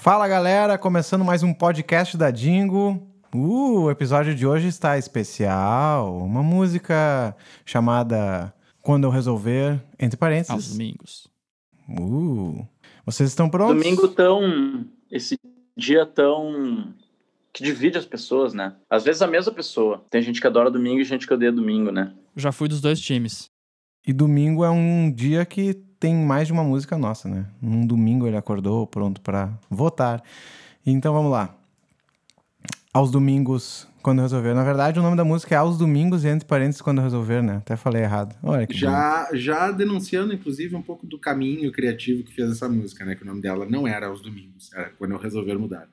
Fala galera, começando mais um podcast da Dingo. Uh, o episódio de hoje está especial. Uma música chamada Quando Eu Resolver, entre parênteses. Aos domingos. Uh, vocês estão prontos? Domingo tão. Esse dia tão. que divide as pessoas, né? Às vezes a mesma pessoa. Tem gente que adora domingo e gente que odeia domingo, né? Já fui dos dois times. E domingo é um dia que tem mais de uma música nossa, né? Num domingo ele acordou pronto para votar. Então vamos lá. Aos domingos, quando resolver. Na verdade, o nome da música é Aos Domingos e entre parênteses quando resolver, né? Até falei errado. Olha que já, já denunciando, inclusive, um pouco do caminho criativo que fez essa música, né? Que o nome dela não era Aos Domingos, era quando eu resolver mudar.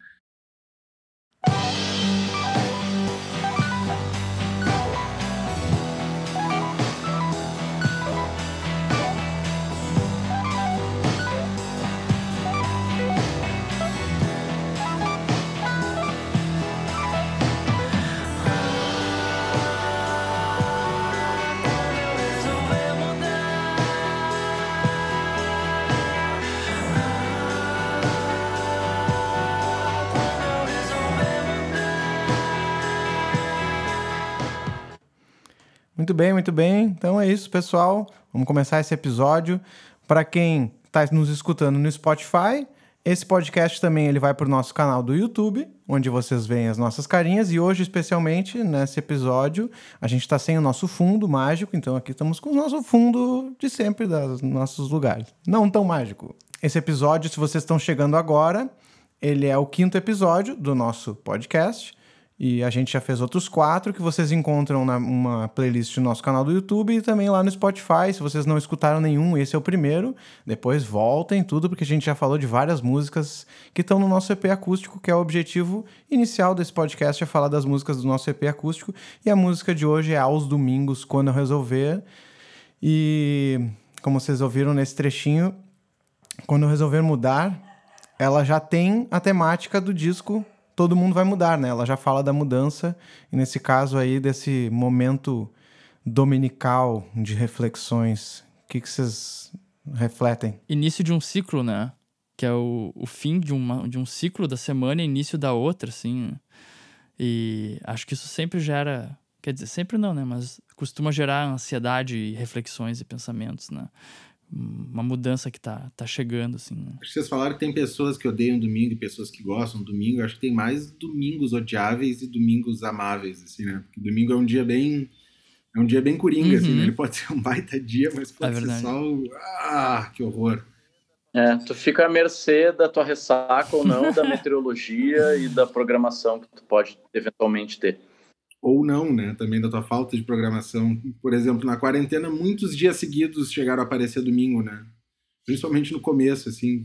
Muito bem, muito bem. Então é isso, pessoal. Vamos começar esse episódio. Para quem está nos escutando no Spotify, esse podcast também ele vai para o nosso canal do YouTube, onde vocês veem as nossas carinhas. E hoje, especialmente, nesse episódio, a gente está sem o nosso fundo mágico. Então aqui estamos com o nosso fundo de sempre, dos nossos lugares. Não tão mágico. Esse episódio, se vocês estão chegando agora, ele é o quinto episódio do nosso podcast. E a gente já fez outros quatro que vocês encontram na uma playlist no nosso canal do YouTube e também lá no Spotify. Se vocês não escutaram nenhum, esse é o primeiro. Depois voltem tudo, porque a gente já falou de várias músicas que estão no nosso EP acústico, que é o objetivo inicial desse podcast, é falar das músicas do nosso EP acústico. E a música de hoje é Aos Domingos, Quando Eu Resolver. E como vocês ouviram nesse trechinho, quando eu resolver mudar, ela já tem a temática do disco todo mundo vai mudar, né? Ela já fala da mudança, e nesse caso aí, desse momento dominical de reflexões. O que, que vocês refletem? Início de um ciclo, né? Que é o, o fim de, uma, de um ciclo da semana e início da outra, assim. E acho que isso sempre gera. Quer dizer, sempre não, né? Mas costuma gerar ansiedade e reflexões e pensamentos, né? Uma mudança que tá, tá chegando, assim. Né? Acho que vocês falaram que tem pessoas que odeiam domingo e pessoas que gostam do domingo. Acho que tem mais domingos odiáveis e domingos amáveis, assim, né? Porque domingo é um dia bem... É um dia bem coringa, uhum. assim, né? Uhum. Ele pode ser um baita dia, mas pode é ser só o... Ah, que horror. É, tu fica à mercê da tua ressaca ou não, da meteorologia e da programação que tu pode eventualmente ter ou não, né? Também da tua falta de programação. Por exemplo, na quarentena, muitos dias seguidos chegaram a aparecer domingo, né? Principalmente no começo, assim.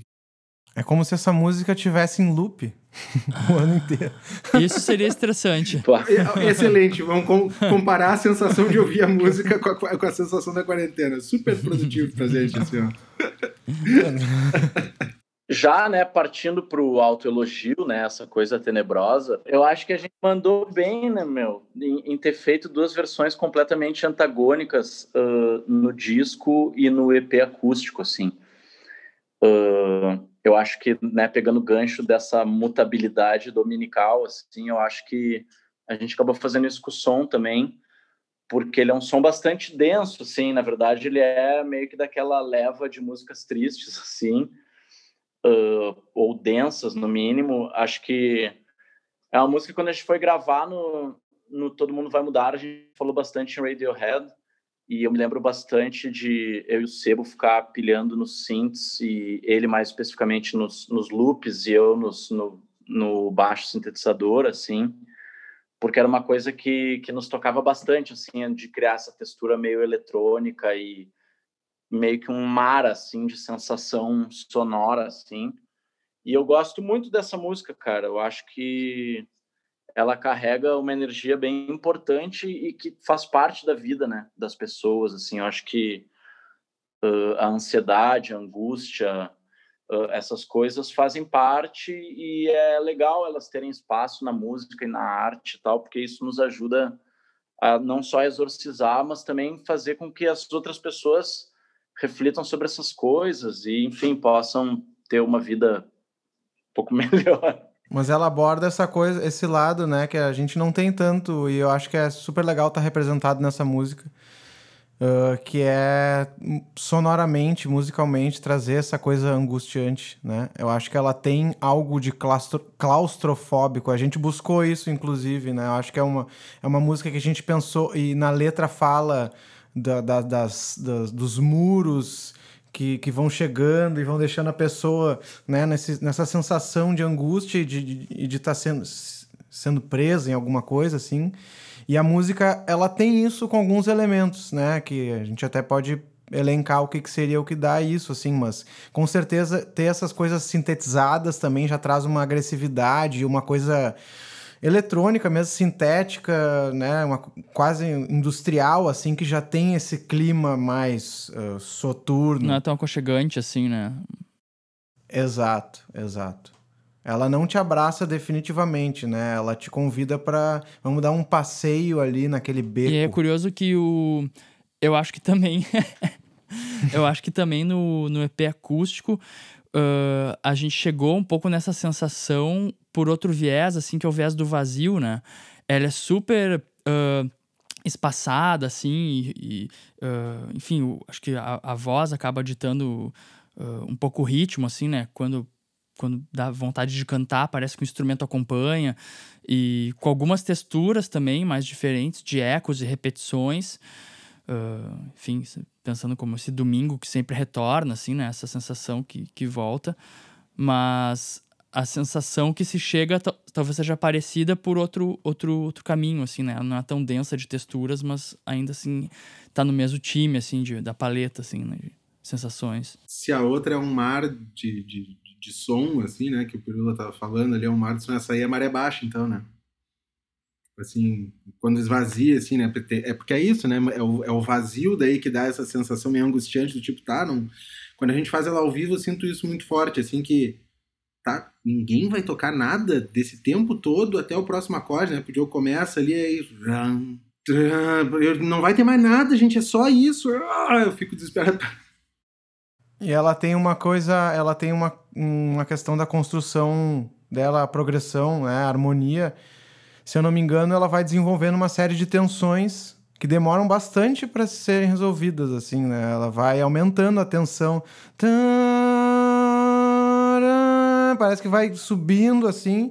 É como se essa música tivesse em loop o ano inteiro. Isso seria estressante. Excelente. Vamos com, comparar a sensação de ouvir a música com a, com a sensação da quarentena. Super produtivo pra gente, assim, ó. Já, né, partindo para o autoelogio, né, essa coisa tenebrosa, eu acho que a gente mandou bem, né, meu, em, em ter feito duas versões completamente antagônicas uh, no disco e no EP acústico, assim. Uh, eu acho que, né, pegando gancho dessa mutabilidade dominical, assim, eu acho que a gente acabou fazendo isso com o som também, porque ele é um som bastante denso, assim, na verdade ele é meio que daquela leva de músicas tristes, assim, uh, ou densas, no mínimo. Acho que é uma música que quando a gente foi gravar no, no Todo Mundo Vai Mudar, a gente falou bastante em Radiohead. E eu me lembro bastante de eu e o Sebo ficar pilhando nos synths e ele mais especificamente nos, nos loops e eu nos, no, no baixo sintetizador, assim, porque era uma coisa que, que nos tocava bastante, assim, de criar essa textura meio eletrônica e meio que um mar assim de sensação sonora assim. E eu gosto muito dessa música, cara. Eu acho que ela carrega uma energia bem importante e que faz parte da vida, né, das pessoas. Assim, eu acho que uh, a ansiedade, a angústia, uh, essas coisas fazem parte e é legal elas terem espaço na música e na arte e tal, porque isso nos ajuda a não só exorcizar, mas também fazer com que as outras pessoas reflitam sobre essas coisas e, enfim, possam ter uma vida pouco melhor. Mas ela aborda essa coisa, esse lado, né, que a gente não tem tanto, e eu acho que é super legal estar tá representado nessa música. Uh, que é sonoramente, musicalmente, trazer essa coisa angustiante, né? Eu acho que ela tem algo de claustro, claustrofóbico. A gente buscou isso, inclusive, né? Eu acho que é uma, é uma música que a gente pensou, e na letra fala da, da, das, das, dos muros que, que vão chegando e vão deixando a pessoa né, nesse, nessa sensação de angústia e de estar tá sendo, sendo presa em alguma coisa, assim. E a música, ela tem isso com alguns elementos, né? Que a gente até pode elencar o que, que seria o que dá isso, assim, mas com certeza ter essas coisas sintetizadas também já traz uma agressividade, uma coisa eletrônica mesmo, sintética, né? Uma, quase industrial, assim, que já tem esse clima mais uh, soturno. Não é tão aconchegante assim, né? Exato, exato. Ela não te abraça definitivamente, né? Ela te convida para vamos dar um passeio ali naquele beco. E é curioso que o eu acho que também eu acho que também no, no EP acústico uh, a gente chegou um pouco nessa sensação por outro viés, assim, que é o viés do vazio, né? Ela é super uh, espaçada, assim, e, e uh, enfim, o, acho que a, a, voz acaba ditando um pouco o ritmo, assim, né? Quando, quando dá vontade de cantar, parece que o instrumento acompanha, e com algumas texturas também mais diferentes, de ecos e repetições. Uh, enfim, pensando como esse domingo que sempre retorna, assim, né? Essa sensação que, que volta. Mas a sensação que se chega talvez seja parecida por outro, outro, outro caminho, assim, né? Não é tão densa de texturas, mas ainda assim tá no mesmo time, assim, de, da paleta, assim, né? De sensações. Se a outra é um mar de, de, de som, assim, né? Que o Pirula tava falando ali, é um mar de som, essa aí é maré baixa, então, né? Assim, quando esvazia, assim, né? É porque é isso, né? É o, é o vazio daí que dá essa sensação meio angustiante do tipo, tá, não... Quando a gente faz ela ao vivo, eu sinto isso muito forte, assim, que tá, ninguém vai tocar nada desse tempo todo até o próximo acorde, né? Porque o começa ali, aí... Não vai ter mais nada, gente, é só isso. Ah, eu fico desesperado. E ela tem uma coisa, ela tem uma, uma questão da construção dela, a progressão, né, a harmonia, se eu não me engano, ela vai desenvolvendo uma série de tensões que demoram bastante para serem resolvidas, assim, né? Ela vai aumentando a tensão. Parece que vai subindo, assim.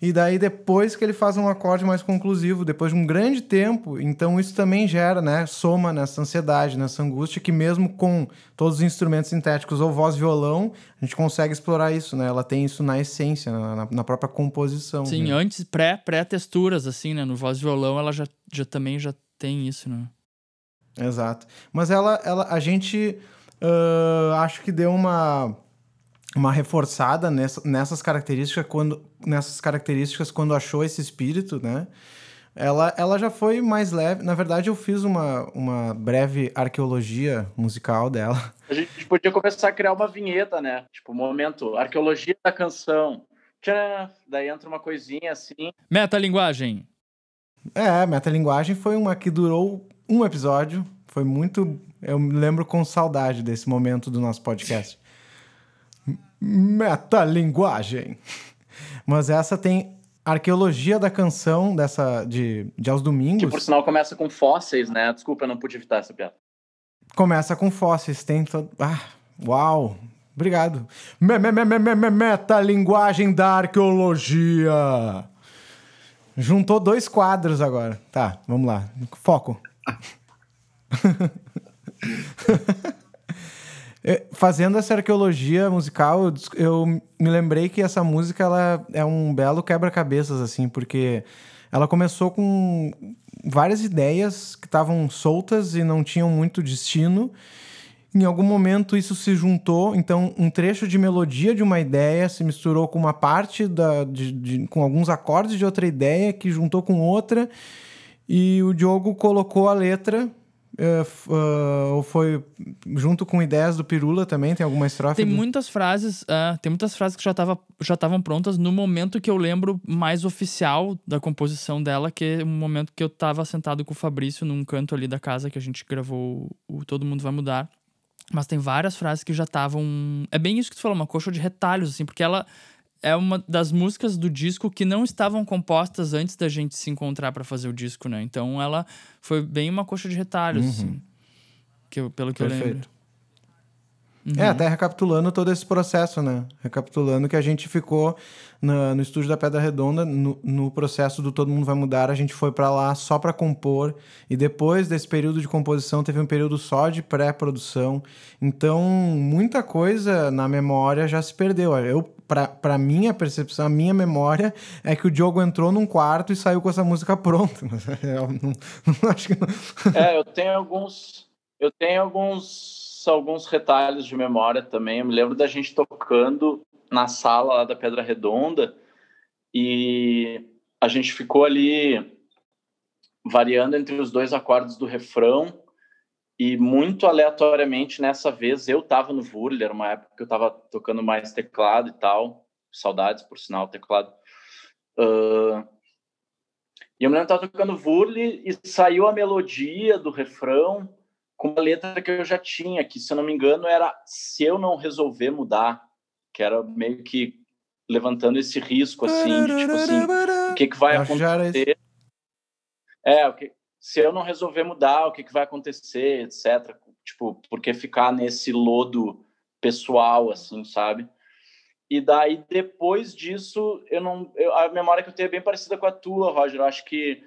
E daí depois que ele faz um acorde mais conclusivo, depois de um grande tempo, então isso também gera, né, soma nessa ansiedade, nessa angústia que mesmo com todos os instrumentos sintéticos ou voz violão, a gente consegue explorar isso, né? Ela tem isso na essência, na, na própria composição. Sim, né? antes pré pré texturas assim, né, no voz violão ela já, já também já tem isso, né? Exato. Mas ela ela a gente uh, acho que deu uma uma reforçada nessa, nessas características quando nessas características quando achou esse espírito, né? Ela, ela já foi mais leve. Na verdade, eu fiz uma, uma breve arqueologia musical dela. A gente podia começar a criar uma vinheta, né? Tipo, momento, arqueologia da canção. Tcharam! Daí entra uma coisinha assim. Metalinguagem. É, metalinguagem foi uma que durou um episódio. Foi muito. Eu me lembro com saudade desse momento do nosso podcast metalinguagem. Mas essa tem arqueologia da canção dessa de, de Aos Domingos. Que por sinal começa com fósseis, né? Desculpa, eu não pude evitar essa piada. Começa com fósseis, tem todo. Ah, uau! Obrigado. Me, me, me, me, me, metalinguagem da arqueologia. Juntou dois quadros agora. Tá, vamos lá. Foco. É, fazendo essa arqueologia musical, eu, me lembrei que essa música ela é um belo quebra-cabeças, assim, porque ela começou com várias ideias que estavam soltas e não tinham muito destino. Em algum momento isso se juntou, então um trecho de melodia de uma ideia se misturou com uma parte da, de, de, com alguns acordes de outra ideia que juntou com outra e o Diogo colocou a letra Uh, uh, ou foi junto com ideias do Pirula também? Tem alguma estrofe? Tem do... muitas frases, uh, tem muitas frases que já estavam já prontas no momento que eu lembro mais oficial da composição dela, que é o momento que eu estava sentado com o Fabrício num canto ali da casa que a gente gravou o Todo Mundo Vai Mudar. Mas tem várias frases que já estavam. É bem isso que tu falou, uma coxa de retalhos, assim, porque ela é uma das músicas do disco que não estavam compostas antes da gente se encontrar para fazer o disco, né? Então ela foi bem uma coxa de retalhos, uhum. assim. Que eu, pelo que Perfeito. eu lembro. Uhum. É, até recapitulando todo esse processo, né? Recapitulando que a gente ficou no, no estúdio da Pedra Redonda, no, no, processo do Todo Mundo Vai Mudar, a gente foi para lá só para compor, e depois desse período de composição teve um período só de pré-produção. Então, muita coisa na memória já se perdeu. Eu, para minha percepção, a minha memória é que o Diogo entrou num quarto e saiu com essa música pronta. Eu não, não, acho que não. É, eu tenho alguns. Eu tenho alguns alguns retalhos de memória também. Eu me lembro da gente tocando na sala lá da Pedra Redonda e a gente ficou ali variando entre os dois acordes do refrão e muito aleatoriamente nessa vez eu tava no Vurler, era uma época que eu tava tocando mais teclado e tal, saudades por sinal teclado. Uh, e eu me lembro que tava tocando Vurle e saiu a melodia do refrão com uma letra que eu já tinha, que se eu não me engano era se eu não resolver mudar, que era meio que levantando esse risco assim, de, tipo assim, o que que vai acontecer? É, o que se eu não resolver mudar, o que que vai acontecer, etc. Tipo, porque ficar nesse lodo pessoal assim, sabe? E daí depois disso, eu não, eu, a memória que eu tenho é bem parecida com a tua, Roger. Eu acho que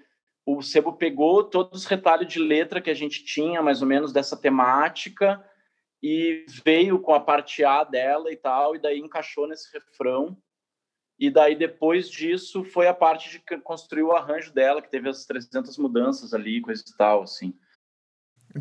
o Sebo pegou todos os retalhos de letra que a gente tinha, mais ou menos, dessa temática, e veio com a parte A dela e tal, e daí encaixou nesse refrão. E daí, depois disso, foi a parte de construir o arranjo dela, que teve as 300 mudanças ali, coisa e tal, assim.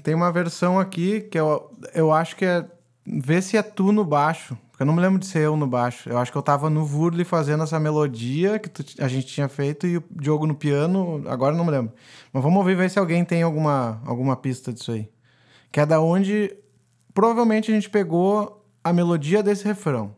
Tem uma versão aqui que eu, eu acho que é. Vê se é tu no baixo. Porque eu não me lembro de ser eu no baixo. Eu acho que eu tava no Vurli fazendo essa melodia que tu, a gente tinha feito e o Diogo no piano, agora não me lembro. Mas vamos ouvir ver se alguém tem alguma, alguma pista disso aí. Que é da onde provavelmente a gente pegou a melodia desse refrão.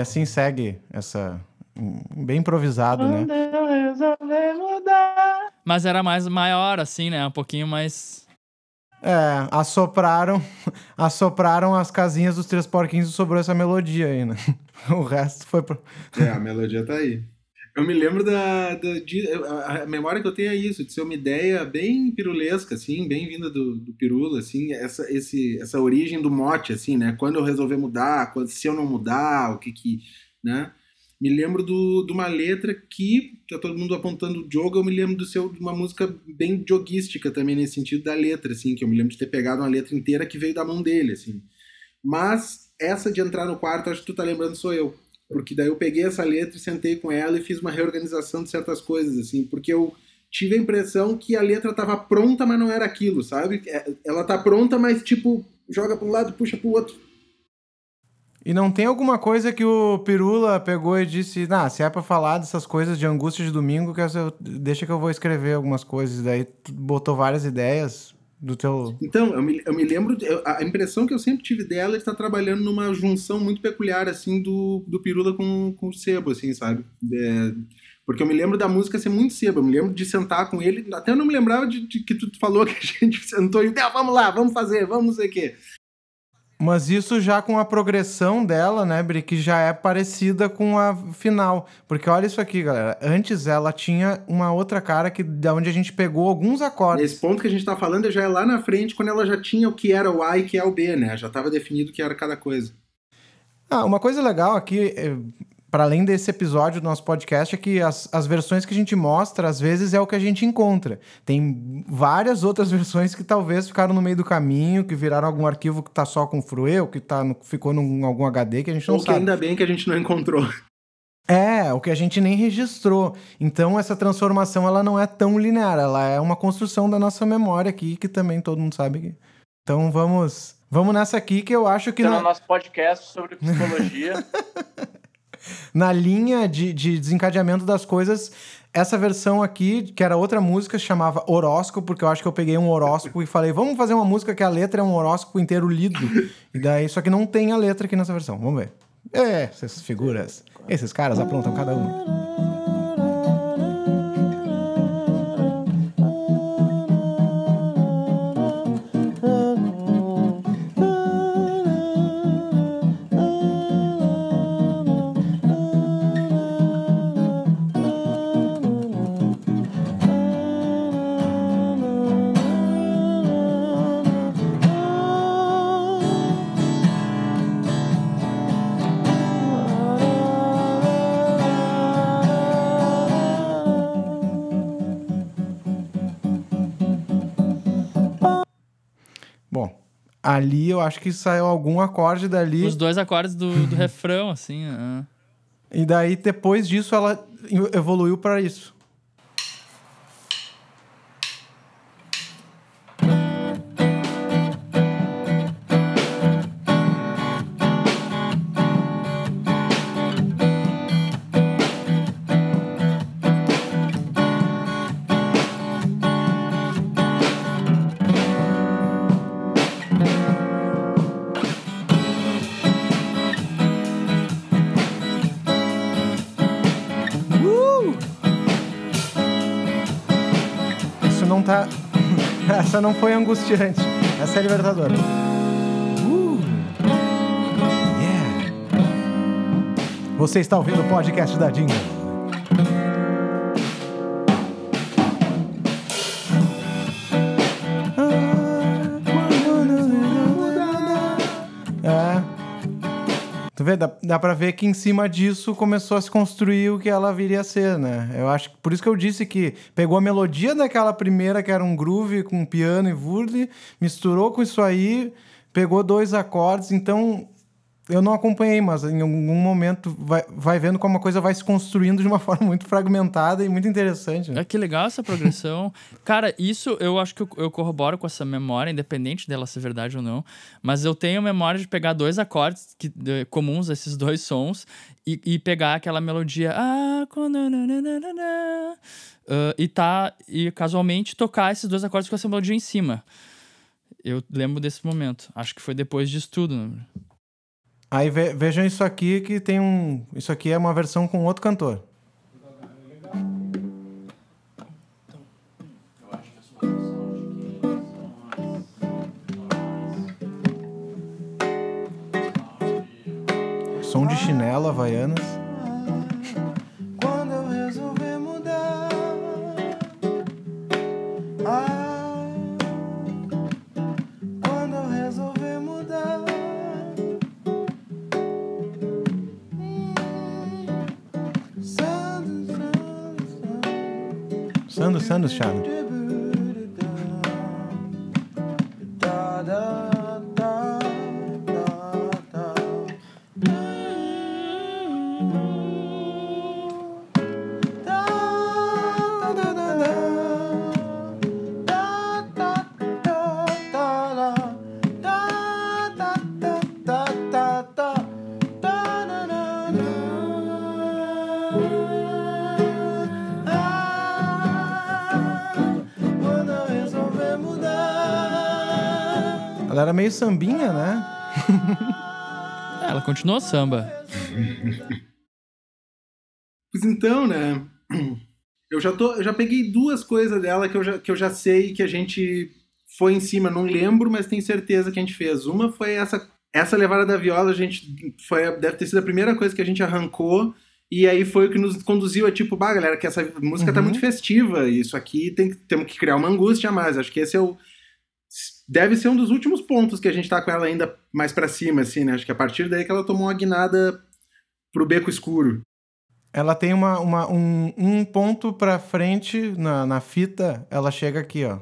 Assim segue essa. Bem improvisado, né? Mas era mais maior, assim, né? Um pouquinho mais. É, assopraram, assopraram as casinhas dos três porquinhos e sobrou essa melodia aí, né? O resto foi pro... É, a melodia tá aí. Eu me lembro da, da de, a memória que eu tenho é isso, de ser uma ideia bem pirulesca, assim, bem vinda do, do Pirula, assim, essa, esse, essa origem do mote, assim, né? Quando eu resolver mudar, quando, se eu não mudar, o que que, né? Me lembro do, de uma letra que, tá todo mundo apontando o jogo, eu me lembro do seu, de uma música bem joguística também, nesse sentido da letra, assim, que eu me lembro de ter pegado uma letra inteira que veio da mão dele, assim. Mas essa de entrar no quarto, acho que tu tá lembrando, sou eu porque daí eu peguei essa letra e sentei com ela e fiz uma reorganização de certas coisas, assim, porque eu tive a impressão que a letra estava pronta, mas não era aquilo, sabe? É, ela tá pronta, mas tipo, joga para um lado, puxa para o outro. E não tem alguma coisa que o Pirula pegou e disse, nah, se é para falar dessas coisas de angústia de domingo, que eu, deixa que eu vou escrever algumas coisas. Daí botou várias ideias do teu. Então, eu me, eu me lembro. A impressão que eu sempre tive dela é estar trabalhando numa junção muito peculiar, assim, do, do Pirula com, com o Sebo, assim, sabe? É, porque eu me lembro da música ser muito Sebo. Eu me lembro de sentar com ele. Até eu não me lembrava de, de que tu falou que a gente sentou e. Ah, vamos lá, vamos fazer, vamos não sei o quê. Mas isso já com a progressão dela, né, Bri, que já é parecida com a final. Porque olha isso aqui, galera. Antes ela tinha uma outra cara que da onde a gente pegou alguns acordes. Esse ponto que a gente tá falando já é lá na frente, quando ela já tinha o que era o A e o que é o B, né? Já estava definido o que era cada coisa. Ah, uma coisa legal aqui, eh, para além desse episódio do nosso podcast, é que as, as versões que a gente mostra, às vezes, é o que a gente encontra. Tem várias outras versões que talvez ficaram no meio do caminho, que viraram algum arquivo que tá só com Frueu, que tá no, ficou em algum HD que a gente não Ou sabe. que ainda bem que a gente não encontrou. É, o que a gente nem registrou. Então essa transformação ela não é tão linear, ela é uma construção da nossa memória aqui que também todo mundo sabe. Que... Então vamos, vamos nessa aqui que eu acho que Então, na, no nosso podcast sobre psicologia. na linha de, de desencadeamento das coisas, essa versão aqui, que era outra música, chamava Horóscopo, porque eu acho que eu peguei um horóscopo e falei, vamos fazer uma música que a letra é um horóscopo inteiro lido. E daí, só que não tem a letra aqui nessa versão. Vamos ver. É, essas figuras. Esses caras aprontam cada um. Ali eu acho que saiu algum acorde dali. Os dois acordes do, do refrão, assim. ah. E daí, depois disso, ela evoluiu para isso. Tá. Essa não foi angustiante. Essa é libertadora. Uh! Yeah! Você está ouvindo o podcast da Dingo. Dá, dá pra ver que em cima disso começou a se construir o que ela viria a ser, né? Eu acho que por isso que eu disse que pegou a melodia daquela primeira, que era um groove com piano e vurle, misturou com isso aí, pegou dois acordes, então eu não acompanhei, mas em algum momento vai, vai vendo como a coisa vai se construindo de uma forma muito fragmentada e muito interessante. Né? É que legal essa progressão. Cara, isso eu acho que eu, eu corroboro com essa memória, independente dela ser verdade ou não. Mas eu tenho memória de pegar dois acordes que, de- comuns, esses dois sons, e, e pegar aquela melodia. Ah, quando- nananana", ah, e tá. E casualmente tocar esses dois acordes com essa melodia em cima. Eu lembro desse momento. Acho que foi depois disso tudo. né? Aí ve- vejam isso aqui que tem um. Isso aqui é uma versão com outro cantor. Som de chinela, Havaianas. Sando, Sando, Ela era meio sambinha, né? Ela continuou samba. Pois então, né? Eu já, tô, eu já peguei duas coisas dela que eu já, que eu já sei que a gente foi em cima, não lembro, mas tenho certeza que a gente fez. Uma foi essa essa levada da viola, a gente foi deve ter sido a primeira coisa que a gente arrancou e aí foi o que nos conduziu a tipo, bah, galera, que essa música tá Uhum. muito festiva, e isso aqui tem que- temos que criar uma angústia a mais. Acho que esse é o deve ser um dos últimos pontos que a gente tá com ela ainda mais pra cima assim, né? Acho que a partir daí que ela tomou uma guinada pro beco escuro. Ela tem uma, uma- um, um ponto pra frente na, na fita, ela chega aqui, ó.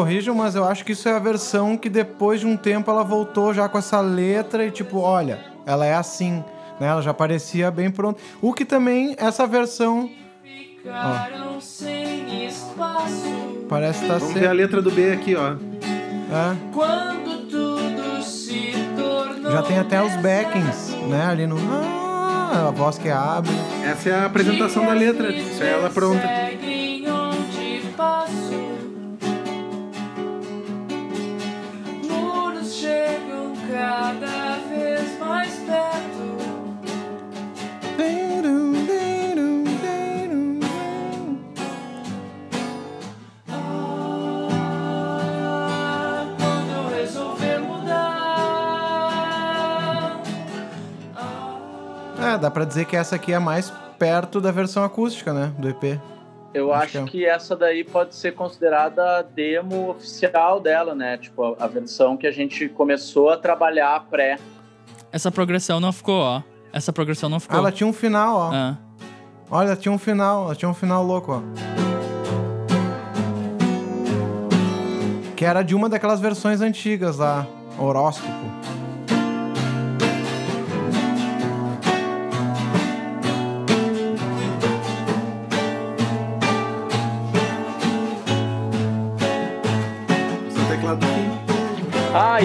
Corrijam, mas eu acho que isso é a versão que depois de um tempo ela voltou já com essa letra e tipo, olha, ela é assim, né? Ela já parecia bem pronta. O que também essa versão Ficaram sem espaço parece estar Vamos ver a sendo. letra do B aqui, ó. É, quando tudo se tornou. já tem até os backings, né? Ali no. Ah, a voz que abre. Essa é a apresentação da letra. Isso é ela pronta. Dá pra dizer que essa aqui é mais perto da versão acústica, né? Do EP. Eu Acho acho, que é. que essa daí pode ser considerada a demo oficial dela, né? Tipo, a, a versão que a gente começou a trabalhar pré. Essa progressão não ficou, ó. Essa progressão não Ah, ficou. ela tinha um final, ó. Ah. Olha, ela tinha um final, ela tinha um final louco, ó. Que era de uma daquelas versões antigas lá, horóscopo.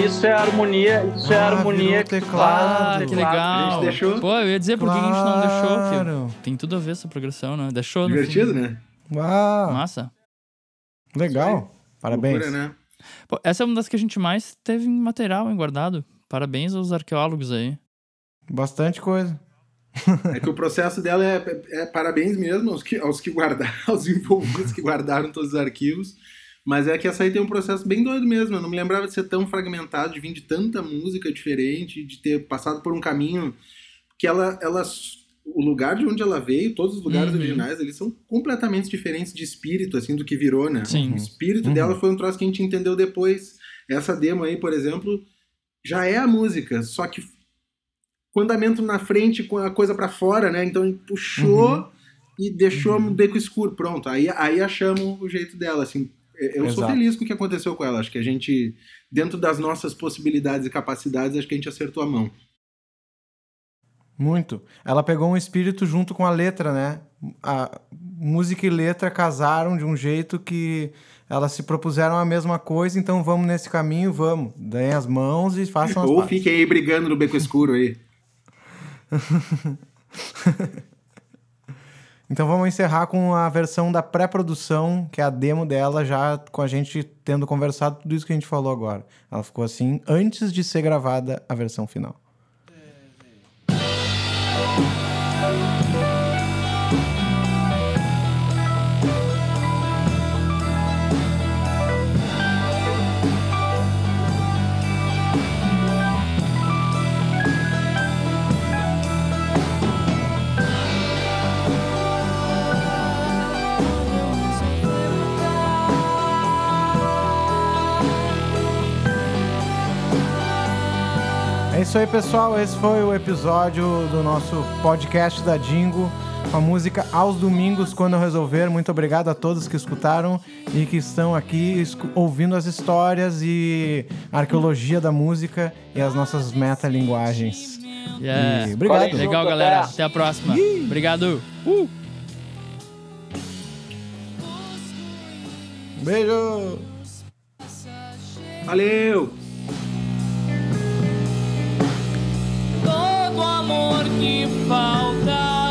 Isso é harmonia, isso é Ah, harmonia teclado. Ah, que Claro, legal. a gente deixou. Pô, eu ia dizer por que a gente não deixou, Claro. que tem tudo a ver essa progressão, né? Deixou Divertido, né? Uau, Massa. legal. Parabéns. Loucura, né? Pô, essa é uma das que a gente mais teve em material hein, guardado. Parabéns aos arqueólogos aí. Bastante coisa. É que o processo dela é, é- é parabéns mesmo aos que, aos que guardaram, aos envolvidos que guardaram todos os arquivos. Mas é que essa aí tem um processo bem doido mesmo. Eu não me lembrava de ser tão fragmentado, de vir de tanta música diferente, de ter passado por um caminho que ela, ela o lugar de onde ela veio, todos os lugares Uhum. originais, eles são completamente diferentes de espírito, assim, do que virou, né? Sim. O espírito Uhum. dela foi um troço que a gente entendeu depois. Essa demo aí, por exemplo, já é a música, só que com andamento na frente, com a coisa pra fora, né? Então gente puxou Uhum. e deixou no beco escuro, pronto. Aí, aí achamos o jeito dela, assim. Eu sou Exato. feliz com o que aconteceu com ela. Acho que a gente, dentro das nossas possibilidades e capacidades, acho que a gente acertou a mão. Muito. Ela pegou um espírito junto com a letra, né? A música e letra casaram de um jeito que elas se propuseram a mesma coisa, então vamos nesse caminho, vamos. Deem as mãos e façam as Ou pazes. fiquem aí brigando no beco escuro aí. Então vamos encerrar com a versão da pré-produção, que é a demo dela, já com a gente tendo conversado tudo isso que a gente falou agora. Ela ficou assim antes de ser gravada a versão final. Isso aí, pessoal. Esse foi o episódio do nosso podcast da Dingo, com a música Aos Domingos, quando eu resolver. Muito obrigado a todos que escutaram e que estão aqui ouvindo as histórias e a arqueologia da música e as nossas metalinguagens. Yeah. E obrigado. Legal, junto, galera. até. Até a próxima. Obrigado. Uh! Beijo! Valeu! amor que falta.